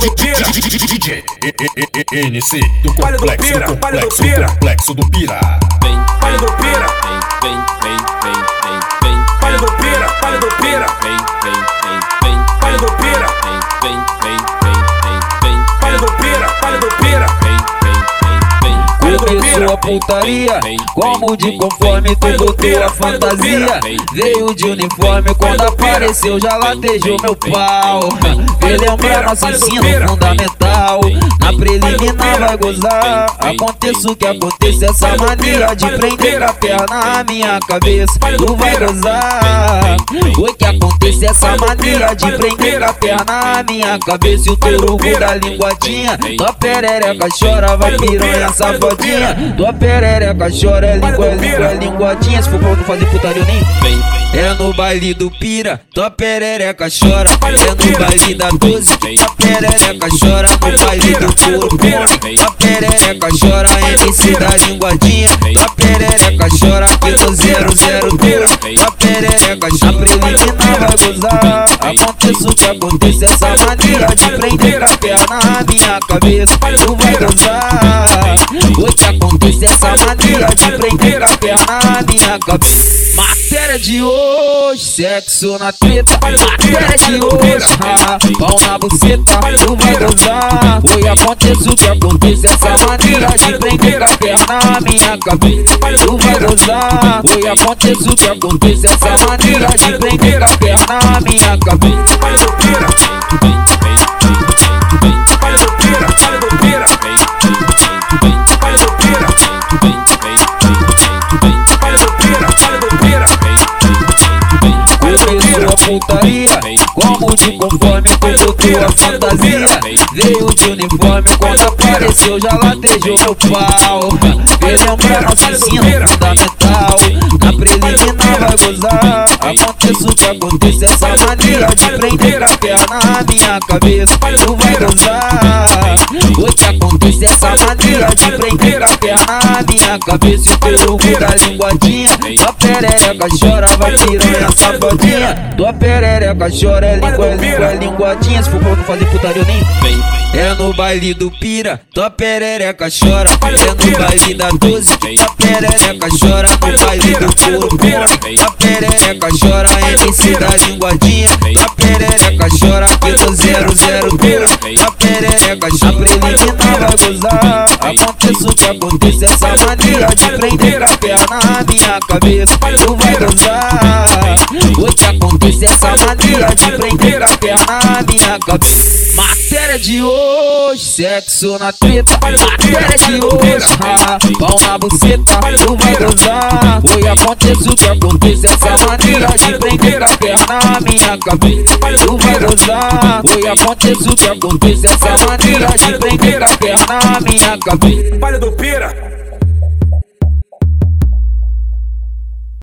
do Pira. DJ NC do Palha do complexo Pira, do palha do complexo, Pira. complexo do Pira. Vem, Palha do Pira, vem, vem, vem, putaria, como de conforme tudo tua fantasia. Veio de uniforme, quando apareceu já latejou meu pau. Relembrar nosso ensino fundamental. Na preliminar vai gozar. Aconteça o que aconteça, essa mania de prender a perna na minha cabeça. Tu vai gozar. O que aconteça, essa mania de prender a perna na minha cabeça. E o teu da linguadinha. Tua perereca chora, vai piranha safadinha. Perereca chora, é língua, é língua, é linguadinha. Se for pra não fazer putaria, eu nem Vem, é no baile do pira, tua perereca chora. É no baile da 12, tua perereca chora. No baile do couro, tua perereca chora. MC da linguadinha, tua perereca chora. No 00 pira, tua perereca chora. Preliminar vai gozar. Aconteça o que aconteça, essa mania de prender a perna na minha cabeça. Tu vai gozar. Mania de prender a perna na minha cabeça. Matéria de hoje, sexo na treta. Matéria de hoje, ah, pau na buceta, tu vai gozar. Oi, aconteça o que aconteça, essa mania de prender a perna na minha cabeça. Tu vai gozar. Oi, aconteça o que aconteça, essa mania de prender a perna na minha cabeça. Putaria, como de conforme tudo tua fantasia. Veio de uniforme, quando apareceu já latejou meu pau. Relembrar nosso ensino fundamental. Na preliminar vai gozar. Aconteça o que aconteça, essa mania de prender a perna na minha cabeça. Tu vai gozar. O que essa mania de prender a perna na minha cabeça. E o teu orgulho da linguadinha. Tua perereca chora, vai piranha safadinha. Tua perereca chora, é língua, é língua, é linguadinha. Se for pra não fazer putaria, eu nem vem, é no baile do pira, tua perereca chora. É no baile da 12, tua perereca chora. No baile do couro, tua perereca chora. MC da linguadinha, tua perereca chora. Aqui no 00 pira, tua perereca chora. Preliminar vai gozar. Aconteça o que aconteça, essa mania de prender a perna na minha cabeça. Tu vai gozar. O que aconteça, essa mania de prender a perna na minha cabeça. Matéria de hoje, sexo na treta. Matéria de hoje, ah, pau na buceta, tu vai gozar. Oi, aconteça o que aconteça, essa mania de prender a perna na minha cabeça. Tu vai gozar. Oi, aconteça o que aconteça, essa mania de prender a perna na minha cabeça. palha do Pira,